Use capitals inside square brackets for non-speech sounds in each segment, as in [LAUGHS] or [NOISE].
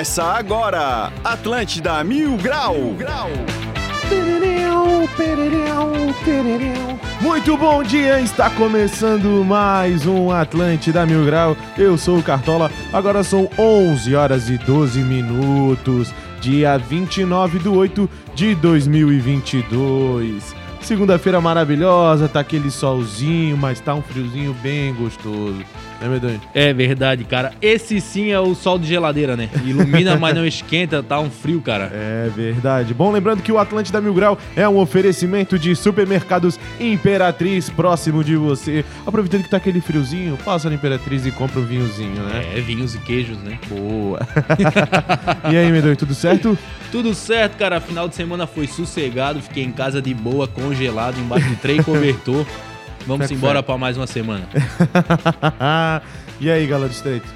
Começa agora, Atlântida Mil Grau. Grau. Muito bom dia, está começando mais um Atlântida Mil Grau. Eu sou o Cartola, agora são 11 horas e 12 minutos, dia 29 de 8 de 2022. Segunda-feira maravilhosa, tá aquele solzinho, mas tá um friozinho bem gostoso. Né, Medonho? É verdade, cara. Esse sim é o sol de geladeira, né? Ilumina, mas não esquenta, tá um frio, cara. É verdade. Bom, lembrando que o Atlântida Mil Grau é um oferecimento de supermercados Imperatriz próximo de você. Aproveitando que tá aquele friozinho, passa na Imperatriz e compra um vinhozinho, né? É, vinhos e queijos, né? Boa. [LAUGHS] e aí, Medonho, tudo certo? Tudo certo, cara. Final de semana foi sossegado, fiquei em casa de boa, congelado, embaixo de trem cobertor. Vamos Fé, embora pra mais uma semana. [LAUGHS] e aí, galera do Estreito?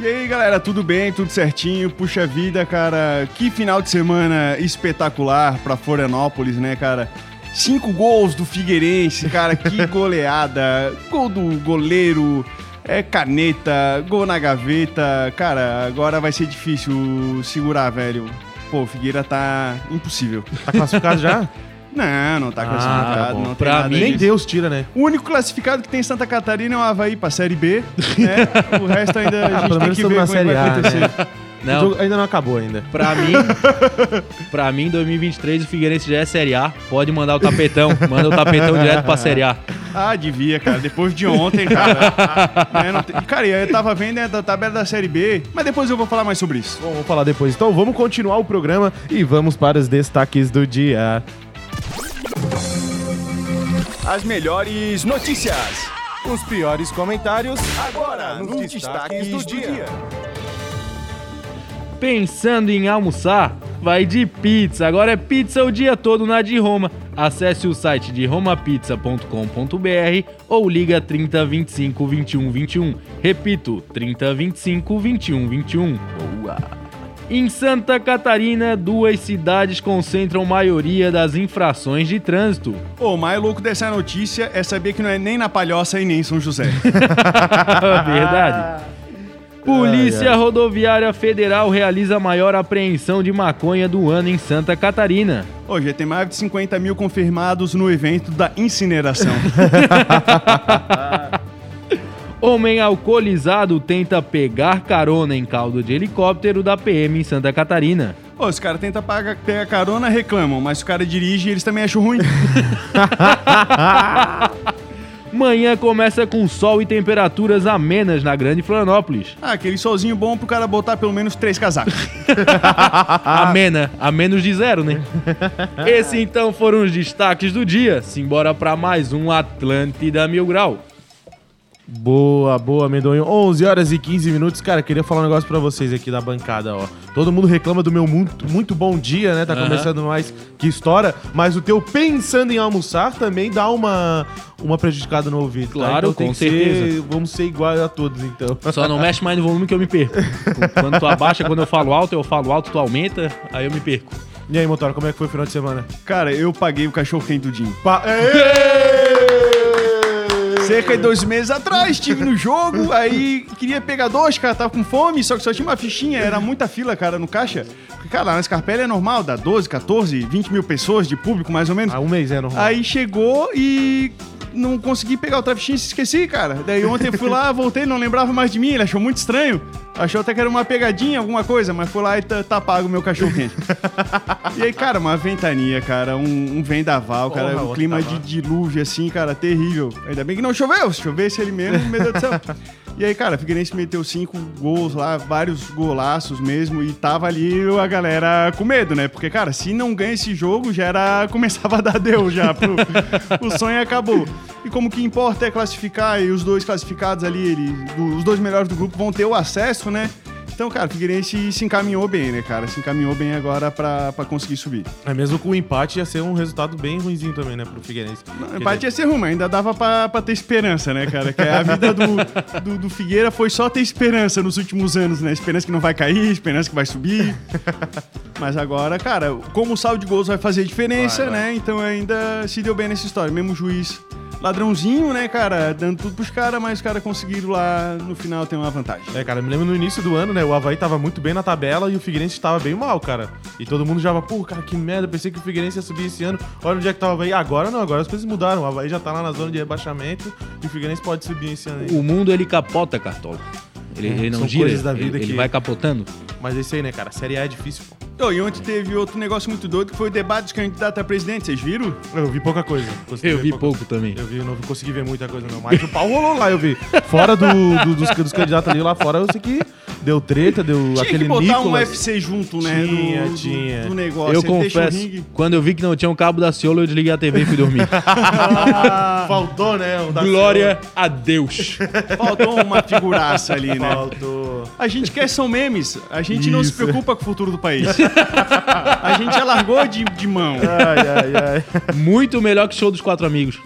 E aí, galera, tudo bem? Tudo certinho? Puxa vida, cara. Que final de semana espetacular pra Florianópolis, né, cara? Cinco gols do Figueirense, cara. Que [LAUGHS] goleada. Gol do goleiro. É caneta, gol na gaveta. Cara, agora vai ser difícil segurar, velho. Pô, o Figueira tá impossível. Tá classificado já? [LAUGHS] Não, não tá Ah, classificado, tá bom. não tem Pra nada mim- Nem. Deus tira, né? O único classificado que tem em Santa Catarina é o Havaí pra Série B, né? [LAUGHS] O resto ainda a gente Pelo tem que ver na como é Série vai acontecer. né? [LAUGHS] O Não, jogo ainda não acabou ainda. pra mim, [LAUGHS] pra mim, 2023 o Figueirense já é Série A. Pode mandar o tapetão. Manda o tapetão direto pra Série A. Ah, devia, cara. Depois de ontem, cara. né, tem- Cara, eu tava vendo né, da tabela da Série B, mas depois eu vou falar mais sobre isso. Bom, vamos falar depois. Então vamos continuar o programa e vamos para os destaques do dia. As melhores notícias. Os piores comentários Agora, nos destaques do dia. Pensando em almoçar? Vai de pizza. Agora é pizza o dia todo na de Roma. Acesse o site de romapizza.com.br ou liga 30 25 21 21. Repito, 30 25 21 21. Boa! Em Santa Catarina, duas cidades concentram maioria das infrações de trânsito. O mais louco dessa notícia é saber que não é nem na Palhoça e nem em São José. [LAUGHS] Verdade. Polícia Rodoviária Federal realiza a maior apreensão de maconha do ano em Santa Catarina. Hoje já tem mais de 50 mil confirmados no evento da incineração. [LAUGHS] Homem alcoolizado tenta pegar carona em caldo de helicóptero da PM em Santa Catarina. Ô, os caras tentam pegar carona, reclamam, mas se o cara dirige, eles também acham ruim. [LAUGHS] Manhã começa com sol e temperaturas amenas na Grande Florianópolis. Ah, aquele solzinho bom pro cara botar pelo menos três casacos. [LAUGHS] Amena, a menos de zero, né? [LAUGHS] Esses então foram os destaques do dia. Simbora pra mais um Atlântida Mil Grau. Boa, boa, Medonho. 11 horas e 15 minutos. Cara, queria falar um negócio pra vocês aqui da bancada, ó. Todo mundo reclama do meu muito, muito bom dia, né? Tá Aham. começando mais que história. Mas o teu pensando em almoçar também dá uma, uma prejudicada no ouvido. tá? Claro, então tem com que ser- certeza. vamos ser iguais a todos, então. Só não mexe mais no volume que eu me perco. Quando tu abaixa, quando eu falo alto, eu falo alto, tu aumenta, aí eu me perco. E aí, Motora, como é que foi o final de semana? Cara, eu paguei o cachorro quente do Dinho. Pa- Cerca de dois meses atrás, estive no jogo, [LAUGHS] aí queria pegar dois, cara, tava com fome, só que só tinha uma fichinha, era muita fila, cara, no caixa. Porque, cara, na Scarpelli é normal, dá 12, 14, 20 mil pessoas de público, mais ou menos. Há um mês é normal. Aí chegou e não consegui pegar outra fichinha, esqueci, cara. Daí ontem eu fui lá, voltei, não lembrava mais de mim, ele achou muito estranho. Achou até que era uma pegadinha, alguma coisa, mas foi lá e tá, tá pago o meu cachorro quente. [LAUGHS] e aí, cara, uma ventania, cara, um, um vendaval, cara, Porra, um clima de dilúvio, assim, cara, terrível. Ainda bem que não choveu, se chovesse ele mesmo, meu Deus do céu. E aí, cara, Figueirense meteu cinco gols lá, vários golaços mesmo, e tava ali a galera com medo, né? Porque, cara, se não ganha esse jogo, já era. [LAUGHS] começava a dar Deus já. Pro, o sonho acabou. E como que importa é classificar, e os dois classificados ali, ele, os dois melhores do grupo vão ter o acesso, né? Então, cara, o Figueirense se encaminhou bem, né, cara? Se encaminhou bem agora pra, pra conseguir subir. É mesmo com o empate ia ser um resultado bem ruimzinho também, né, pro Figueirense. Não, empate ia ser ruim, ainda dava pra, pra ter esperança, né, cara? Que a vida do, do, do Figueira foi só ter esperança nos últimos anos, né? Esperança que não vai cair, esperança que vai subir. [LAUGHS] Mas agora, cara, como o saldo de gols vai fazer diferença, Vai, vai. né? Então ainda se deu bem nessa história. Mesmo o juiz ladrãozinho, né, cara? Dando tudo pros caras, mas os caras conseguiram lá no final ter uma vantagem. É, cara, me lembro no início do ano, né? O Havaí tava muito bem na tabela e o Figueirense estava bem mal, cara. E todo mundo já, pô, cara, que merda, pensei que o Figueirense ia subir esse ano. Olha onde é que tava o Havaí. Agora não, agora as coisas mudaram. O Havaí já tá lá na zona de rebaixamento e o Figueirense pode subir esse ano aí. O mundo ele capota, Cartola. Ele, É, ele não são gira, coisas da ele- vida ele, que- vai capotando. Mas é isso aí, né, cara? A Série A é difícil, pô. Então, e ontem teve outro negócio muito doido que foi o debate dos candidatos a presidente, vocês viram? Eu vi pouca coisa. Consegui Eu vi pouca- pouco também. Eu vi, não consegui ver muita coisa, não. Mas o pau rolou lá, eu vi. Fora do, do- dos, dos candidatos ali lá fora, eu sei que deu treta, deu Tinha aquele que botar um Nicolas. UFC junto, né? Tinha, do, do- tinha. Do negócio. Eu o confesso, quando eu vi que não tinha um cabo da Ciolo, eu desliguei a TV e fui dormir. [LAUGHS] Faltou, né? Um da Glória a Deus. [LAUGHS] Faltou uma figuraça ali, né? Faltou. A gente quer são memes. A gente não se Isso. preocupa com o futuro do país. [LAUGHS] A gente já largou de, de mão. Ai, ai, ai. Muito melhor que show dos quatro amigos.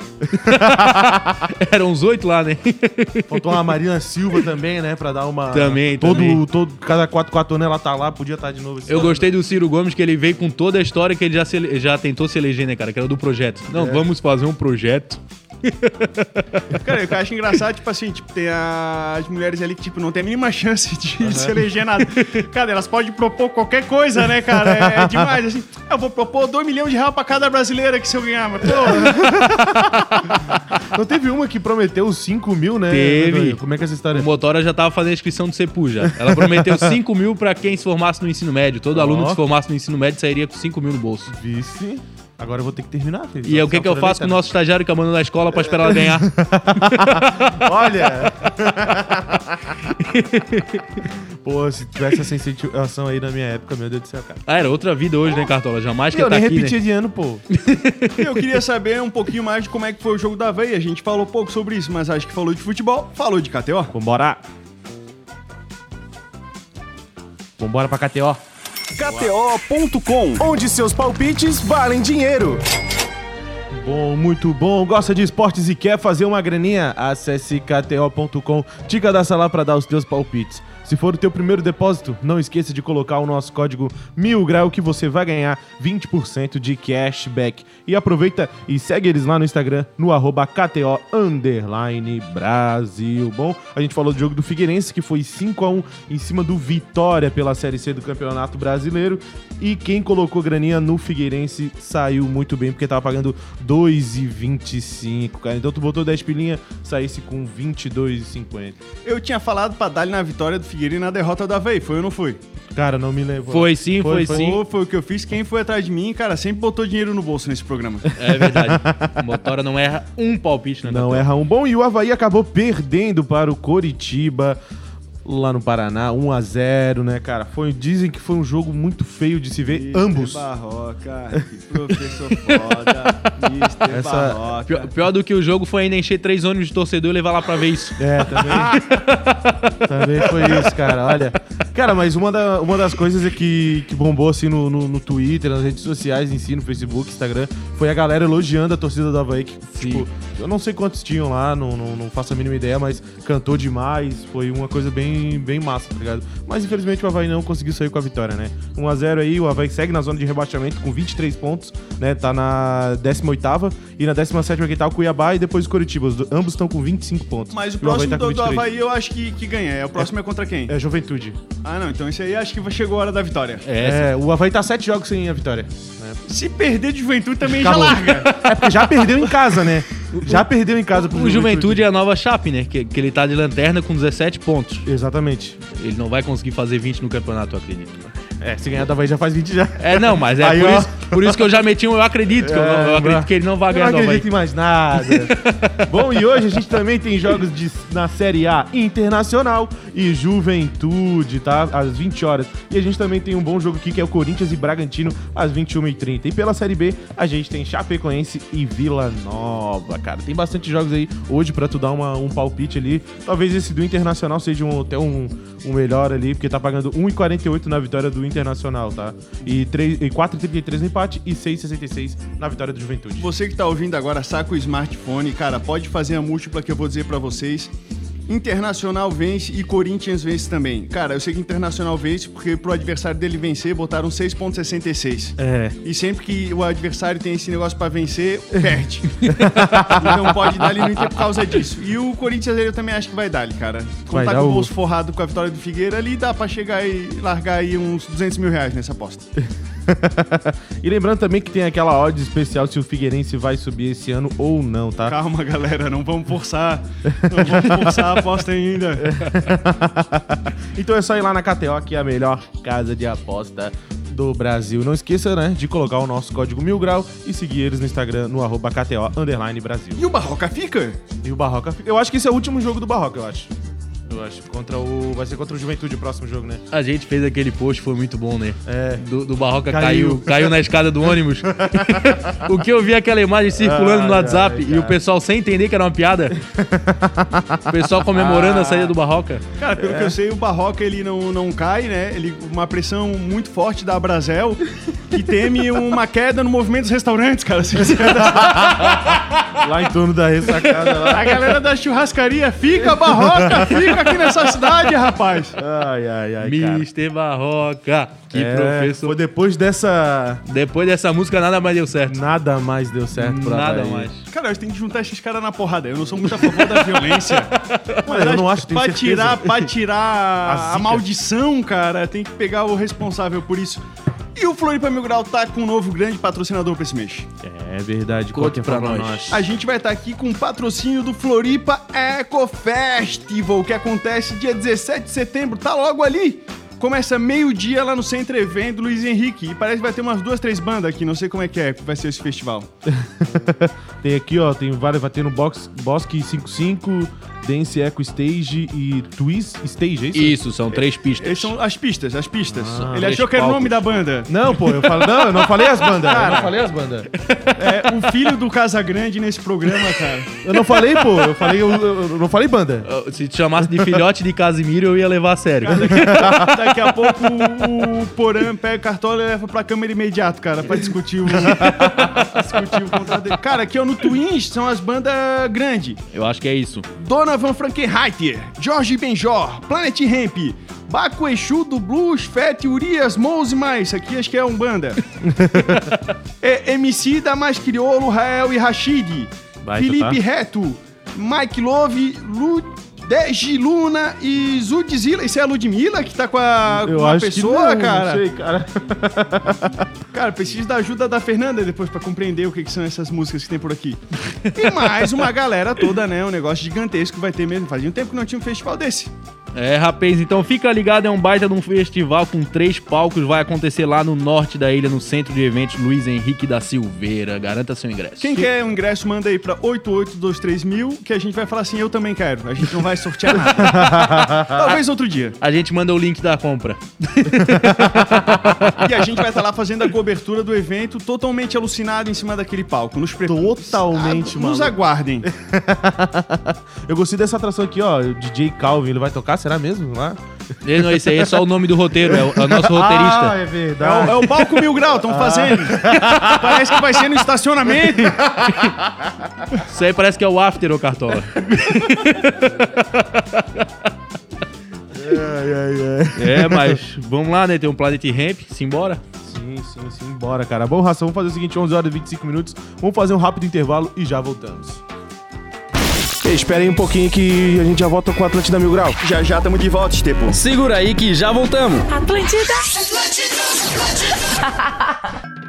Eram os oito lá, né? Faltou uma Marina Silva também, né? Pra dar uma. Também, todo, também. Todo, cada 4 4 anos ela tá lá, podia estar de novo. Eu ano. gostei do Ciro Gomes, que ele veio com toda a história que ele já, se já tentou se eleger, né, cara? Que era do projeto. Não, vamos fazer um projeto. [LAUGHS] Cara, o que eu acho engraçado, tipo assim, tipo, tem a- as mulheres ali que, tipo, não tem a mínima chance de se eleger nada. Cara, elas podem propor qualquer coisa, né, cara? É, é demais, assim. Eu vou propor 2 milhões de reais pra cada brasileira que se eu ganhar, mas, pô, Não teve uma que prometeu os 5 mil, né? Teve. Doido? Como é que é essa história? O Motora já tava fazendo a inscrição do Cepu já. Ela prometeu 5 mil pra quem se formasse no ensino médio. Todo Ó. aluno que se formasse no ensino médio sairia com 5 mil no bolso. Vice. Agora eu vou ter que terminar, filho. E o que, que eu faço com o nosso estagiário que abandonou da escola pra esperar ela [LAUGHS] ganhar? Olha! [LAUGHS] Pô, se tivesse essa incentivação aí na minha época, meu Deus do céu, cara. Ah, era outra vida hoje, né, Cartola? Jamais que eu tá nem aqui, repetia né? de ano, pô. [LAUGHS] eu queria saber um pouquinho mais de como é que foi o jogo da veia. A gente falou pouco sobre isso, mas acho que falou de futebol, falou de KTO. Vambora! Vambora pra KTO. KTO.com, onde seus palpites valem dinheiro. Bom, muito bom. Gosta de esportes e quer fazer uma graninha? Acesse kto.com, te cadastra lá para dar os teus palpites. Se for o teu primeiro depósito, não esqueça de colocar o nosso código MILGRAU que você vai ganhar 20% de cashback. E aproveita e segue eles lá no Instagram, no arroba KTO Brasil. Bom, a gente falou do jogo do Figueirense, que foi 5 a 1 em cima do Vitória pela Série C do Campeonato Brasileiro. E quem colocou graninha no Figueirense saiu muito bem, porque tava pagando 2,25, cara. Então tu botou 10 pilinha, saísse com 22,50. Eu tinha falado pra dar na vitória do Figueiredo e na derrota da veia. Foi ou não foi? Cara, não me lembro. Foi sim, foi, sim. Foi, foi o que eu fiz. Quem foi atrás de mim, cara, sempre botou dinheiro no bolso nesse programa. [LAUGHS] É verdade. O Motora não erra um palpite, né? Não erra um bom. E o Havaí acabou perdendo para o Coritiba. Lá no Paraná, 1 a 0 né, cara? Foi, dizem que foi um jogo muito feio de se ver Mister ambos. Barroca, que professor foda. Mister Essa- Barroca. Pior, pior do que o jogo foi ainda encher três ônibus de torcedor e levar lá pra ver isso. É, também. [LAUGHS] também foi isso, cara. Olha. Cara, mas uma, da- uma das coisas é que, que bombou assim no, no, no Twitter, nas redes sociais em si, no Facebook, Instagram, foi a galera elogiando a torcida do Havaí. Que, tipo, eu não sei quantos tinham lá, não, não, não faço a mínima ideia, mas cantou demais. Foi uma coisa bem, bem massa, tá ligado? Mas infelizmente o Havaí não conseguiu sair com a vitória, né? 1x0 aí, o Havaí segue na zona de rebaixamento com 23 pontos, né? Tá na 18 e na 17 aqui tá o Cuiabá e depois o Curitiba. Os ambos estão com 25 pontos. Mas o Havaí próximo tá com do, do 23. Havaí eu acho que, que ganha. É, o próximo é, contra quem? É Juventude. Ah, não. Então esse aí acho que chegou a hora da vitória. É, É, o Havaí tá sete jogos sem a vitória. né? Se perder de juventude também Acabou. já larga. [LAUGHS] É porque já perdeu em casa, né? Já perdeu em casa pro O Juventude é a nova Chape, né? Que, que ele tá de lanterna com 17 pontos. Exatamente. Ele não vai conseguir fazer 20 no campeonato, eu acredito. É, se ganhar do Havaí já faz 20 já. É, não, mas é Aí, por, ó. isso, por isso que eu já meti um eu acredito, que eu, não- eu acredito que ele não vai Eu ganhar do não acredito em mais nada. [LAUGHS] Bom, e hoje a gente também tem jogos de, na Série A Internacional e Juventude, tá? Às 20 horas. E a gente também tem um bom jogo aqui que é o Corinthians e Bragantino às 21h30. E pela Série B, a gente tem Chapecoense e Vila Nova, cara. Tem bastante jogos aí hoje pra tu dar uma- um palpite ali. Talvez esse do Internacional seja um, até um, um melhor ali, porque tá pagando 1,48 na vitória do Internacional, tá? E, três- e 4,33 no empate e 6,66 na vitória do Juventude. Você que tá ouvindo agora, saca o smartphone, cara, pode fazer a múltipla que eu vou dizer pra vocês. Internacional vence e Corinthians vence também. Cara, eu sei que Internacional vence porque pro adversário dele vencer botaram 6.66. É. E sempre que o adversário tem esse negócio pra vencer, perde. [LAUGHS] então pode dar ali no Inter por causa disso. E o Corinthians eu também acho que vai dar ali, cara. Como tá com o bolso forrado com a vitória do Figueira ali, dá pra chegar e largar aí uns 200 mil reais nessa aposta. [LAUGHS] [LAUGHS] e lembrando também que tem aquela odd especial se o Figueirense vai subir esse ano ou não, tá? Calma, galera, não vamos forçar. Não vamos forçar a aposta ainda. [LAUGHS] então é só ir lá na KTO, que é a melhor casa de aposta do Brasil. Não esqueça, né, de colocar o nosso código Mil Grau e seguir eles no Instagram, no arroba KTO underline Brasil. E o Barroca fica? E o Barroca, eu acho que esse é o último jogo do Barroca, eu acho. Eu acho. Contra o. Vai ser contra o Juventude o próximo jogo, né? A gente fez aquele post, foi muito bom, né? É. Do, do Barroca Caiu. caiu, caiu, na escada do ônibus. [LAUGHS] o que eu vi aquela imagem circulando Ai, no WhatsApp ai, e o pessoal sem entender que era uma piada. o pessoal comemorando a saída do Barroca. Cara, pelo que eu sei, o Barroca ele não, não cai, né? Ele, uma pressão muito forte da Brasel que teme uma queda no movimento dos restaurantes, cara. Se você- [LAUGHS] Lá em torno da ressacada lá. A galera da churrascaria fica, Barroca, fica aqui nessa cidade, rapaz. Ai, ai, ai, cara. Mister Barroca, que É, professor. Foi depois dessa. Depois dessa música nada mais deu certo. Nada mais deu certo pra Nada mais. Cara, a gente tem que juntar esses caras na porrada. Eu não sou muito a favor da violência. [LAUGHS] Mas eu não acho, tenho pra certeza. tirar, pra tirar [LAUGHS] A a, maldição, cara, tem que pegar o responsável por isso. E o Floripa Mil Grau tá com um novo grande patrocinador pra esse mês. É verdade, Conte conte pra nós. nós. A gente vai estar aqui com o patrocínio do Floripa Eco Festival, que acontece dia 17 de setembro, tá logo ali. Começa meio-dia lá no Centro Evento Luiz Henrique. E parece que vai ter umas duas, três bandas aqui, não sei como é que é, vai ser esse festival. [LAUGHS] Tem aqui, ó, tem várias, vai ter no Box, Bosque 55, Dance Eco Stage e Twist Stage, é isso? Isso, são três pistas. Essas são as pistas, as pistas. Ah, Ele achou que era o nome da banda. Não, pô, eu falo, não, eu não falei as bandas. eu não falei as bandas. É o filho do Casagrande nesse programa, cara. Eu não falei, pô, eu falei, eu, eu não falei banda. Se te chamasse de filhote de Casimiro, eu ia levar a sério. Daqui a pouco o, o Porã pega a cartola e leva pra câmera imediato, cara, pra discutir o, discutir o contrato dele. Cara, aqui ó, no Twins são as bandas grandes. Eu acho que é isso. Donovan Frankenheiter, Jorge Benjor, Planet Ramp, Baco Exu do Blues, Fett, Urias, Mouse mais. Aqui acho que é um banda. [LAUGHS] é, MC da Mais Criolo, Rael e Rashid. Baita, Felipe tá? Reto, Mike Love, Ludegi Luna e Zudzilla. Isso é a Ludmilla que tá com, a, com uma pessoa, não, cara? Não sei, cara. [LAUGHS] Cara, preciso da ajuda da Fernanda depois pra compreender o que, que são essas músicas que tem por aqui. E mais uma galera toda, né? Um negócio gigantesco vai ter mesmo. Fazia um tempo que não tinha um festival desse. É, rapaz, então fica ligado, é um baita de um festival com três palcos, vai acontecer lá no norte da ilha, no centro de eventos Luiz Henrique da Silveira. Garanta seu ingresso. Quem quer o ingresso, manda aí pra 8823 mil, que a gente vai falar assim, eu também quero. A gente não vai sortear nada. [LAUGHS] Talvez outro dia. A gente manda o link da compra. E a gente vai estar lá fazendo a cobertura do evento totalmente alucinado em cima daquele palco. Nos pre... Totalmente, Ah, Nos maluco. aguardem. [LAUGHS] Eu gostei dessa atração aqui, ó. O DJ Calvin, ele vai tocar, será mesmo? Lá? Ele não, esse aí é só o nome do roteiro, é o, é o nosso [LAUGHS] roteirista. Ah, é É o, verdade. é o palco Mil Grau, estão fazendo. Parece que vai ser no estacionamento. Isso aí parece que é o after, ô Cartola. Ai, ai, ai. É, mas vamos lá, né? Tem um Planet Ramp, simbora. Sim, sim, sim. Bora, cara. Bom, Ração, vamos fazer o seguinte: 11 horas e 25 minutos. Vamos fazer um rápido intervalo e já voltamos. Aí um pouquinho que a gente já volta com o Atlântida Mil Grau. Já já estamos de volta, Estepo. Segura aí que já voltamos. Atlântida. [LAUGHS]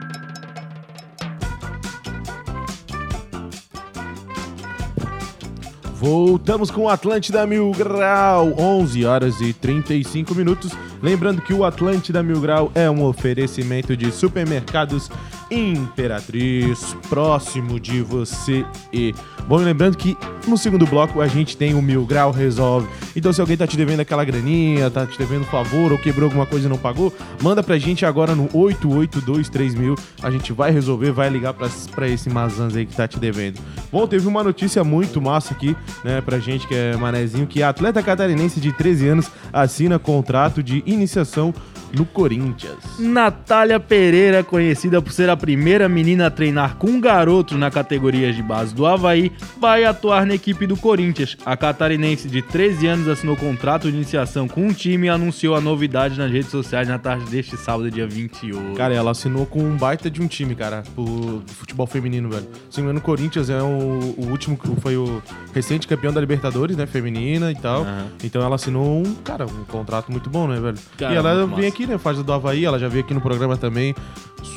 Voltamos com o Atlântida Mil Grau, 11 horas e 35 minutos. Lembrando que o Atlântida Mil Grau é um oferecimento de supermercados Imperatriz, próximo de você. E bom, lembrando que no segundo bloco a gente tem o Mil Grau Resolve. Então, se alguém tá te devendo aquela graninha, tá te devendo um favor ou quebrou alguma coisa e não pagou, manda pra gente agora no 8823 A gente vai resolver, vai ligar pra, pra esse Mazans aí que tá te devendo. Bom, teve uma notícia muito massa aqui, né, pra gente que é manezinho, que atleta catarinense de 13 anos assina contrato de iniciação no Corinthians. Natália Pereira, conhecida por ser a primeira menina a treinar com garotos na categoria de base do Havaí, vai atuar na equipe do Corinthians. A catarinense de 13 anos assinou contrato de iniciação com o time e anunciou a novidade nas redes sociais na tarde deste sábado, dia 28. Cara, ela assinou com um baita de um time, cara, pro futebol feminino, velho. Se não me engano, o Corinthians é o, o último, foi o recente campeão da Libertadores, né, feminina e tal. Aham. Então ela assinou um, cara, um contrato muito bom, né, velho? Cara, e ela vem massa. Né, faz do Havaí, ela já veio aqui no programa também,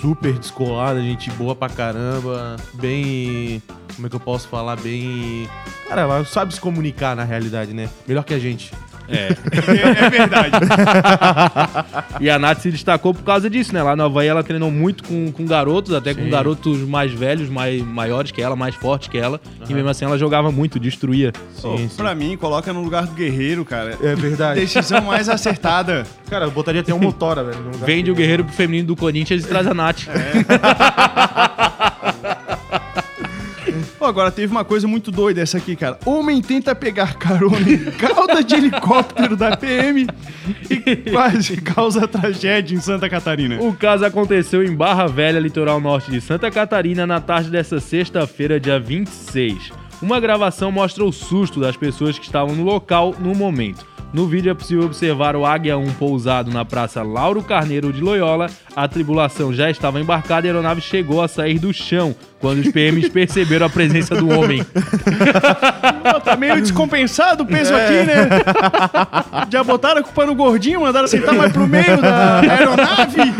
super descolada, gente boa pra caramba, bem, como é que eu posso falar, bem... Cara, ela sabe se comunicar na realidade, né? Melhor que a gente. É. É verdade. [LAUGHS] E a Nath se destacou por causa disso, né? Lá no Havaí ela treinou muito com, com garotos, até com Sim. garotos mais velhos, mais, maiores que ela, mais fortes que ela. E mesmo assim ela jogava muito, destruía. Sim, sim. Pra mim, coloca no lugar do guerreiro, cara. É verdade. Decisão mais acertada. Cara, eu botaria até um motora, velho. no lugar Vende o guerreiro pro feminino do Corinthians e traz a Nath. Pô, [LAUGHS] agora teve uma coisa muito doida essa aqui, cara. Homem tenta pegar carona em cauda de helicóptero da PM e quase causa tragédia em Santa Catarina. O caso aconteceu em Barra Velha, litoral norte de Santa Catarina, na tarde dessa sexta-feira, dia 26. Uma gravação mostra o susto das pessoas que estavam no local no momento. No vídeo é possível observar o Águia 1 pousado na Praça Lauro Carneiro de Loyola. A tribulação já estava embarcada e a aeronave chegou a sair do chão quando os PMs perceberam a presença do homem. [LAUGHS] Pô, tá meio descompensado o peso aqui, né? Já botaram a culpa no gordinho, mandaram sentar mais pro meio da aeronave.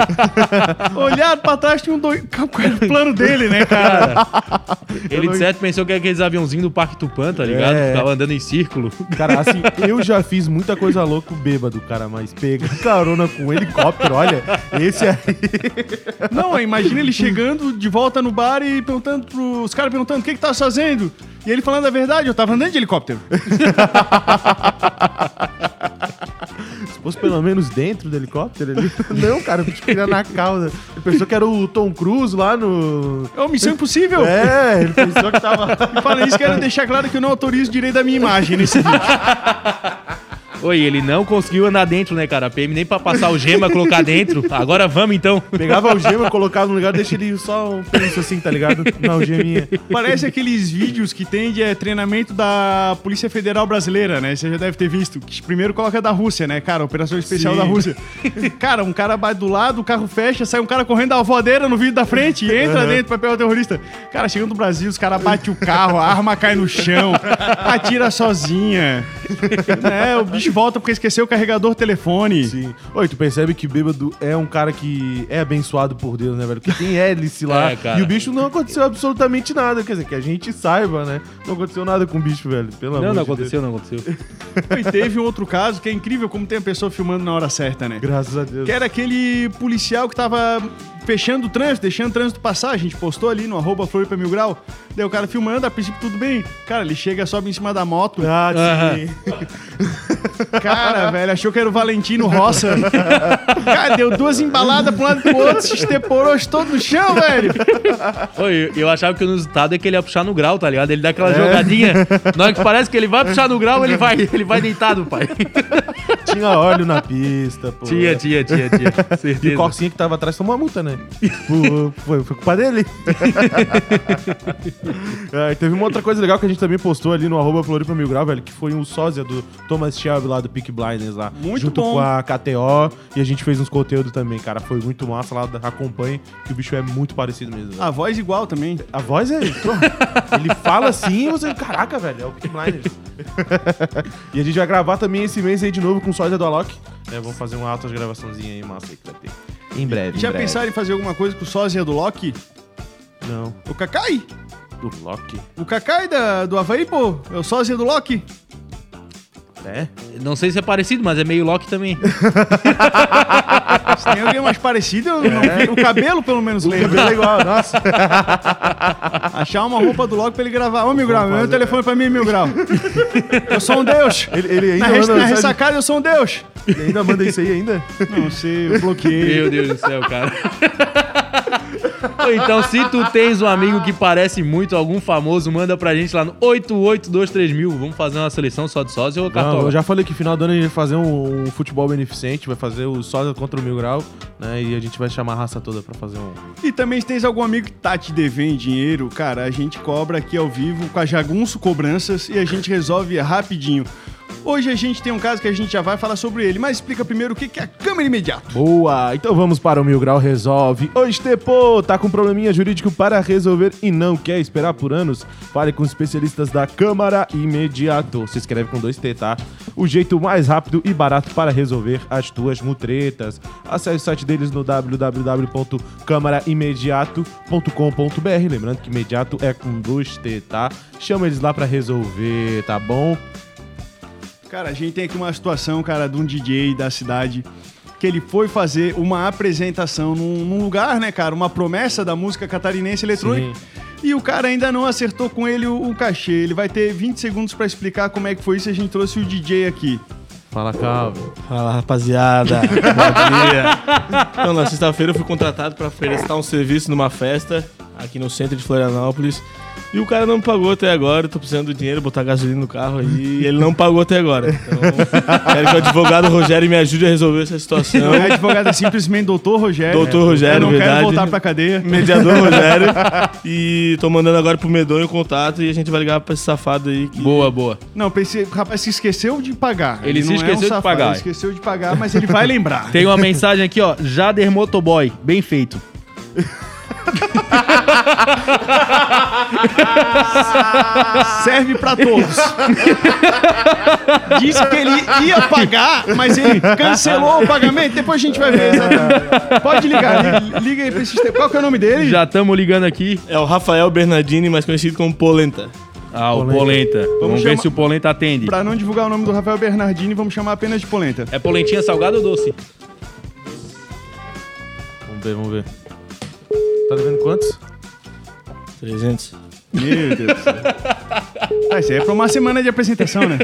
Olharam pra trás, tinha um doido. [LAUGHS] Qual era o plano dele, né, cara? Ele de certo pensou que era aqueles aviãozinhos do Parque Tupã, tá ligado? É. Ficava andando em círculo. Cara, assim, eu já fiz muita coisa louca bêbado, cara, mas pegar carona com um helicóptero, olha, esse aí. [LAUGHS] Não, imagina ele chegando de volta no bar e perguntando pros caras perguntando o que que tá fazendo. E ele falando a verdade, eu tava andando de helicóptero. [LAUGHS] Se fosse pelo menos dentro do helicóptero ali. [LAUGHS] Não, cara, tipo, ele na cauda. Ele pensou que era o Tom Cruise lá no. É uma missão impossível. É, ele pensou que tava. E falando isso, quero deixar claro que eu não autorizo o direito da minha imagem nesse vídeo. Oi, ele não conseguiu andar dentro, né, cara? A PM nem pra passar o gema, colocar dentro. Agora vamos então. Pegava o gema, colocava no lugar, deixa ele só um penso assim, tá ligado? Na algeminha. Parece aqueles vídeos que tem de é, treinamento da Polícia Federal Brasileira, né? Você já deve ter visto. Que primeiro coloca da Rússia, né, cara? Operação especial Sim. da Rússia. Cara, um cara bate do lado, o carro fecha, sai um cara correndo da voadeira no vídeo da frente e entra dentro pra pegar o terrorista. Cara, chegando no Brasil, os caras batem o carro, a arma cai no chão, atira sozinha. né? O bicho volta porque esqueceu o carregador telefone. Sim. Oi, tu percebe que bêbado é um cara que é abençoado por Deus, né, velho? Que tem hélice lá. [LAUGHS] É, cara. E o bicho não aconteceu absolutamente nada. Quer dizer, que a gente saiba, né? Não aconteceu nada com o bicho, velho. Pelo amor Não, não de aconteceu, não aconteceu. [LAUGHS] E teve um outro caso que é incrível como tem a pessoa filmando na hora certa, né? Deus. Graças a Deus. Que era aquele policial que tava fechando o trânsito, deixando o trânsito passar. A gente postou ali no arroba Floripa Mil Grau. Daí o cara filmando, a princípio tudo bem. Cara, ele chega, sobe em cima da moto. Ah, sim. [LAUGHS] Cara, velho, achou que era o Valentino Roça. [LAUGHS] Cara, deu duas embaladas pra um lado e pro outro, se esteporou todo no chão, velho. Oi, eu achava que o inusitado é que ele ia puxar no grau, tá ligado? Ele dá aquela jogadinha. [LAUGHS] Na hora que parece que ele vai puxar no grau, ele vai, ele vai deitado, pai. Tinha óleo na pista, pô. Tia, tia, tia, tia. E o Certeza. Corsinha que tava atrás tomou uma multa, né? Foi, foi culpa dele. [LAUGHS] É, teve uma outra coisa legal que a gente também postou ali no arroba Floripa Mil Grau, velho, que foi um sósia do Thomas Shelby lá do Peak Blinders lá. Muito junto bom. com a KTO. E a gente fez uns conteúdos também, cara. Foi muito massa lá. Acompanhe, que o bicho é muito parecido mesmo. velho. A voz igual também. A voz é. Ele fala assim e você. Caraca, velho, é o Peak Blinders. [LAUGHS] e a gente vai gravar também esse mês aí de novo com o sósia do Alok. É, vamos fazer uma alta gravaçãozinha aí, massa aí que vai ter. Em breve. Já em breve. pensaram em fazer alguma coisa com o sósia do Loki? Não. O Kakai? Do Loki? O Kakai da, do Havaí, pô. É o sósia do Loki. É? Não sei se é parecido, mas é meio Loki também. [LAUGHS] Se tem alguém mais parecido, eu não vi. O cabelo, pelo menos, lembra. Cabelo é igual, nossa. [LAUGHS] Achar uma roupa do Loki pra ele gravar. Ô, Mil Grau, meu fazer. telefone pra mim, Mil Grau. Eu sou um deus. Ele, ele ainda Na, res- manda na ressacada, eu sou um deus. Ele ainda manda isso aí ainda? Não sei, eu bloqueei. Meu Deus do céu, cara. [LAUGHS] [LAUGHS] Então, se tu tens um amigo que parece muito algum famoso, manda pra gente lá no 8823000. Vamos fazer uma seleção só de sócio ou Não, cartola? eu já falei que final do ano a gente vai fazer um, um futebol beneficente, vai fazer o só contra o Mil Grau, né? E a gente vai chamar a raça toda pra fazer um. E também se tens algum amigo que tá te devendo dinheiro, cara, a gente cobra aqui ao vivo com a Jagunço Cobranças e a gente resolve rapidinho. Hoje a gente tem um caso que a gente já vai falar sobre ele, mas explica primeiro o que é a câmera imediato. Boa! Então vamos para o Mil Grau Resolve. Oi, Estepô! Tá com probleminha jurídico para resolver e não quer esperar por anos? Fale com os especialistas da Câmara Imediato. Se escreve com dois T, tá? O jeito mais rápido e barato para resolver as tuas mutretas. Acesse o site deles no www.câmaraimediato.com.br. Lembrando que imediato é com dois T, tá? Chama eles lá para resolver, tá bom? Cara, a gente tem aqui uma situação, cara, de um DJ da cidade que ele foi fazer uma apresentação num, num lugar, né, cara? Uma promessa da música catarinense eletrônica. E o cara ainda não acertou com ele o, o cachê. Ele vai ter 20 segundos pra explicar como é que foi isso. e A gente trouxe o DJ aqui. Fala, Calvin. Fala rapaziada, [LAUGHS] bom dia. Então, na sexta-feira eu fui contratado para prestar um serviço numa festa aqui no centro de Florianópolis. E o cara não me pagou até agora, eu tô precisando do dinheiro, botar gasolina no carro aí, e ele não pagou até agora. Então, [LAUGHS] quero que o advogado Rogério me ajude a resolver essa situação. Não é advogado, é simplesmente doutor Rogério. Doutor Rogério, Eu não verdade. quero voltar pra cadeia. Mediador [LAUGHS] Rogério. E tô mandando agora pro Medonho o contato e a gente vai ligar pra esse safado aí. Que... Boa, boa. Não, pensei, o rapaz se esqueceu de pagar. Ele se não é esqueceu de safado, pagar. Ele esqueceu de pagar, mas ele vai lembrar. Tem uma mensagem aqui, ó. Jader Motoboy. Bem feito. [LAUGHS] [LAUGHS] Serve pra todos. Disse que ele ia pagar, mas ele cancelou o pagamento. Depois a gente vai ver. exatamente. Pode ligar. li- Liga aí pra esse sistema. Qual que é o nome dele? Já estamos ligando aqui. É o Rafael Bernardini, mais conhecido como Polenta. Ah, o Polenta. Vamos, ver chamar- se o Polenta atende. Pra não divulgar o nome do Rafael Bernardini, vamos chamar apenas de Polenta. É polentinha salgada ou doce? Vamos ver, vamos ver. Tá devendo quantos? 300. Meu Deus do céu. [LAUGHS] Ah, isso aí é pra uma semana de apresentação, né?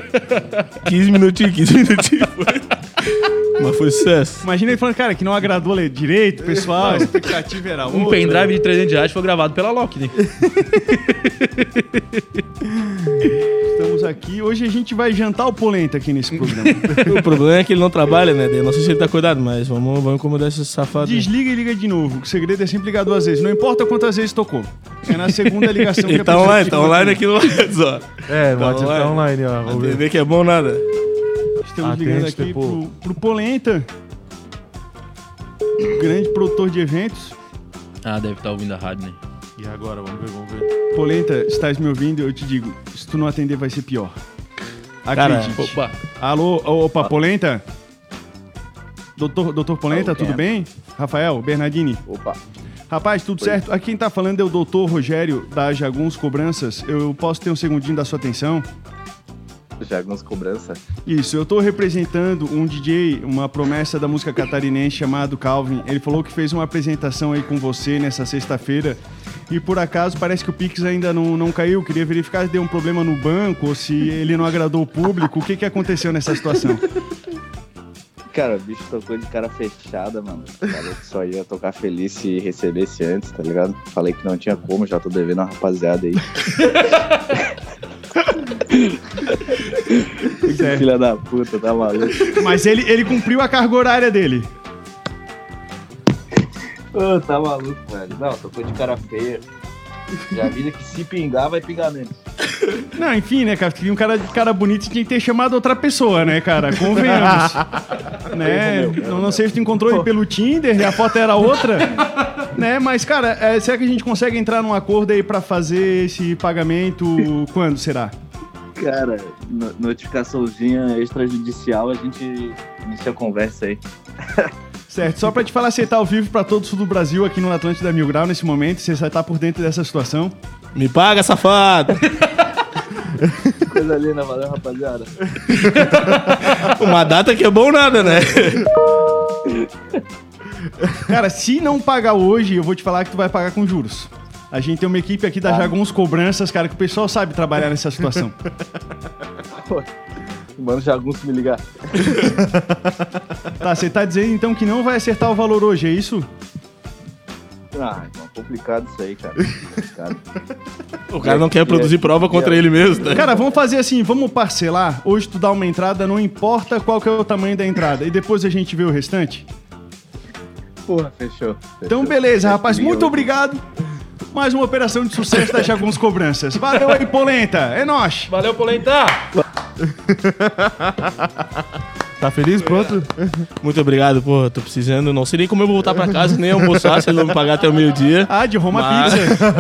15 minutinhos, 15 minutinhos. Foi. [LAUGHS] Mas foi sucesso. Imagina ele falando, cara, que não agradou le- direito, pessoal, a expectativa era outra. Um pendrive de 300 reais foi gravado pela Loki, né? [LAUGHS] Estamos aqui. Hoje a gente vai jantar o Polenta aqui nesse programa. [LAUGHS] O problema é que ele não trabalha, né? Eu não sei se ele tá cuidado, mas vamos, vamos incomodar esse safado. Desliga e liga de novo. O segredo é sempre ligar duas vezes. Não importa quantas vezes tocou. É na segunda ligação que Ele a tá pessoa online, tá online aqui no WhatsApp. É, o Tá WhatsApp tá online. online, ó. Vamos ver. que é bom nada. Estamos Atende, ligando aqui pro, pro Polenta. Grande produtor de eventos. Ah, deve estar ouvindo a rádio, né? E agora? Vamos ver, vamos ver. Polenta, estás me ouvindo? Eu te digo, se tu não atender vai ser pior. Cara, Acredite. Opa. Alô, opa, Polenta? Doutor, doutor Polenta, Alô, tudo é? bem? Rafael, Bernardini. Opa, Rapaz, tudo certo? Aqui quem tá falando é o doutor Rogério da Jaguns Cobranças. Eu posso ter um segundinho da sua atenção? Já algumas cobranças. Isso, eu tô representando um DJ, uma promessa da música catarinense chamado Calvin. Ele falou que fez uma apresentação aí com você nessa sexta-feira. E por acaso parece que o Pix ainda não, não caiu. Queria verificar se deu um problema no banco ou se ele não agradou o público. O que, que aconteceu nessa situação? [LAUGHS] Cara, o bicho tocou de cara fechada, mano. Falou que só ia tocar feliz se recebesse antes, tá ligado? Falei que não tinha como, já tô devendo a rapaziada aí. [LAUGHS] Certo. Filha da puta, tá maluco. Mas ele, ele cumpriu a carga horária dele. Ô, tá maluco, velho. Não, tocou de cara feia. Já vida que se pingar, vai pingar menos. Não, enfim, né, cara? Queria um cara, cara bonito tinha que ter chamado outra pessoa, né, cara? Convenhamos. [LAUGHS] né? Não, não sei se tu encontrou ele pelo Tinder e a foto era outra. né? Mas, cara, é, será que a gente consegue entrar num acordo aí pra fazer esse pagamento quando será? Cara, no- notificaçãozinha extrajudicial, a gente inicia a conversa aí. Certo, só pra te falar, você tá ao vivo pra todo o sul do Brasil aqui no Atlântida Mil Grau nesse momento, você já tá por dentro dessa situação. Me paga, safado! [LAUGHS] [LAUGHS] Coisa linda, valeu, rapaziada. [LAUGHS] Uma data que é bom nada, né? [LAUGHS] Cara, se não pagar hoje, eu vou te falar que tu vai pagar com juros. A gente tem uma equipe aqui da Jaguns Cobranças, cara, que o pessoal sabe trabalhar nessa situação. Mano, jagunço me ligar. Tá, você tá dizendo então que não vai acertar o valor hoje, é isso? Ah, complicado isso aí, cara. Complicado. O cara não quer produzir prova contra ele mesmo, né? Cara, vamos fazer assim, vamos parcelar. Hoje tu dá uma entrada, não importa qual que é o tamanho da entrada. E depois a gente vê o restante? Porra, fechou. Então, fechou. beleza, rapaz. Muito obrigado. Mais uma operação de sucesso das Jaguns Cobranças. Valeu aí, Polenta. É nóis. Valeu, Polenta! [LAUGHS] Tá feliz? Pronto? Muito obrigado, porra. Tô precisando. Não sei nem como eu vou voltar pra casa, nem almoçar, se ele não me pagar até o meio-dia. Ah, de Roma Mas- Pizza.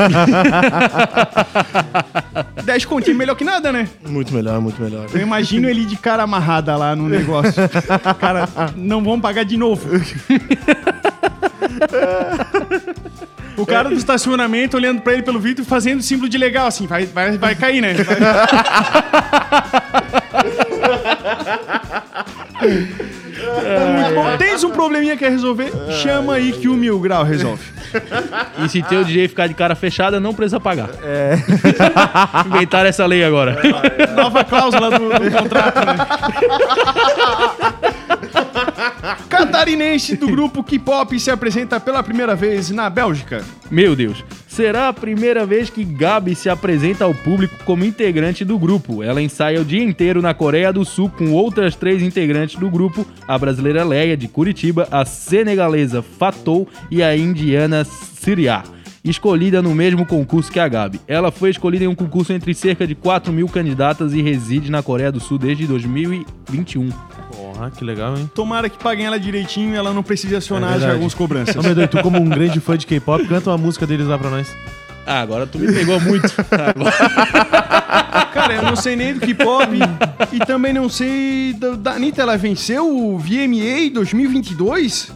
[LAUGHS] 10 continhos melhor que nada, né? Muito melhor, muito melhor. Eu imagino ele de cara amarrada lá no negócio. [LAUGHS] Cara, não vão pagar de novo. O cara do estacionamento olhando pra ele pelo vidro e fazendo símbolo de legal, assim, vai, vai, vai cair, né? Vai- Muito bom. Tens um probleminha que quer resolver? Chama aí que o Mil Grau resolve. E se teu DJ ficar de cara fechada, não precisa pagar. É. [LAUGHS] Inventaram essa lei agora. Nova cláusula do, do contrato, né? Catarinense do grupo K-pop se apresenta pela primeira vez na Bélgica. Meu Deus, será a primeira vez que Gabi se apresenta ao público como integrante do grupo. Ela ensaia o dia inteiro na Coreia do Sul com outras três integrantes do grupo: a brasileira Leia de Curitiba, a senegalesa Fatou e a indiana Siria. Escolhida no mesmo concurso que a Gabi. Ela foi escolhida em um concurso entre cerca de 4 mil candidatas e reside na Coreia do Sul desde 2021. Porra, que legal, hein? Tomara que paguem ela direitinho e ela não precise acionar É as verdade. alguns cobranças. Ô, Medonho, tu como um grande fã de K-pop, canta uma música deles lá pra nós. Ah, agora tu me pegou muito. [LAUGHS] Agora- Cara, eu não sei nem do K-pop e também não sei da, da Anitta. Ela venceu o VMA 2022?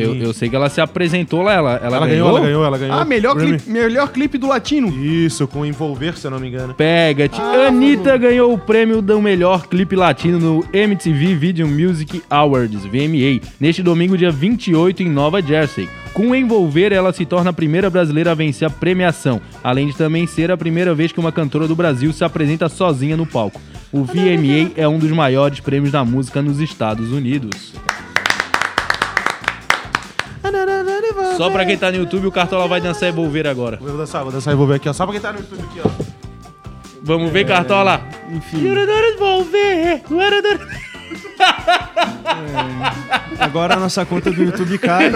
Eu, eu sei que ela se apresentou lá. Ela, ela, Ela ganhou, ela ganhou, ela ganhou. Ah, melhor Grammy. clipe, melhor clipe do latino. Isso, com Envolver, se eu não me engano. Pega-te. Ah, Anitta ganhou o prêmio do melhor clipe latino no MTV Video Music Awards, VMA, neste domingo, dia 28, em Nova Jersey. Com Envolver, ela se torna a primeira brasileira a vencer a premiação, além de também ser a primeira vez que uma cantora do Brasil se apresenta sozinha no palco. O VMA é um dos maiores prêmios da música nos Estados Unidos. Só pra quem tá no YouTube, o Cartola vai dançar Envolver agora. Vou dançar, vou dançar Envolver aqui, ó. Só pra quem tá no YouTube aqui, ó. Vamos ver, Cartola. Enfim, Envolver. agora a nossa conta do YouTube cai.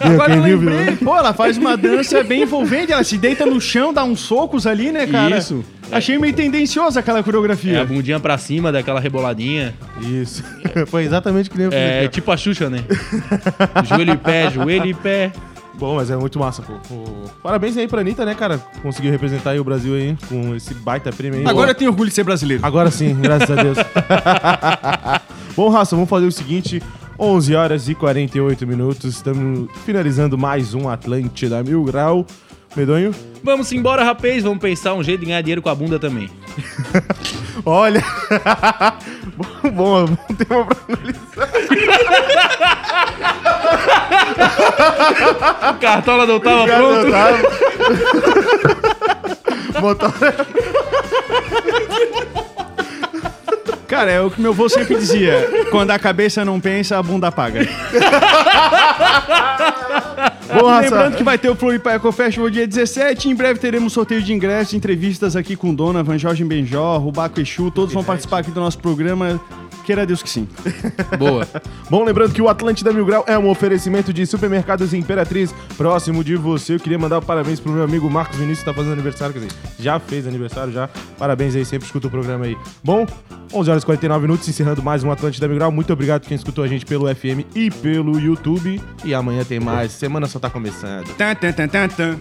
Agora eu lembrei, pô, ela faz uma dança bem envolvente, ela se deita no chão, dá uns socos ali, né, cara? Isso. Achei meio tendenciosa aquela É a coreografia. bundinha pra cima, daquela reboladinha. Isso. [LAUGHS] Foi exatamente que nem eu fiz É tipo a Xuxa, né? joelho e pé, joelho e pé. Bom, mas é muito massa, pô. Pô, Parabéns aí pra Anitta, né, cara? Conseguiu representar aí o Brasil aí com esse baita prêmio aí. Agora eu tenho orgulho de ser brasileiro. Agora sim, graças a Deus. [LAUGHS] Bom, Raça, vamos fazer o seguinte. 11 horas e 48 minutos. Estamos finalizando mais um Atlântida Mil Grau. Medonho? Vamos embora, rapaz. Vamos pensar um jeito de ganhar dinheiro com a bunda também. [LAUGHS] Olha. [LAUGHS] bom, bom, bom tema pra [LAUGHS] O Cartola não tava pronto. [LAUGHS] Motor... Cara, é o que meu avô sempre dizia: quando a cabeça não pensa, a bunda paga. [LAUGHS] Raça. Lembrando que vai ter o Floripa Eco Festival dia 17. Em breve teremos sorteio de ingressos, entrevistas aqui com Dona, Van Jorge Benjó, Rubaco Exu. Todos vão participar aqui do nosso programa. Queira Deus que sim. [LAUGHS] Boa. Bom, lembrando que o Atlântida Mil Grau é um oferecimento de supermercados Imperatriz próximo de você. Eu queria mandar parabéns pro meu amigo Marcos Vinícius, que tá fazendo aniversário, quer dizer, já fez aniversário já. Parabéns aí, sempre escuta o programa aí. Bom, 11 horas e 49 minutos, encerrando mais um Atlântida Mil Grau. Muito obrigado quem escutou a gente pelo FM e pelo YouTube. E amanhã tem mais. Semana só tá começando. Tan, tan, tan, tan, tan.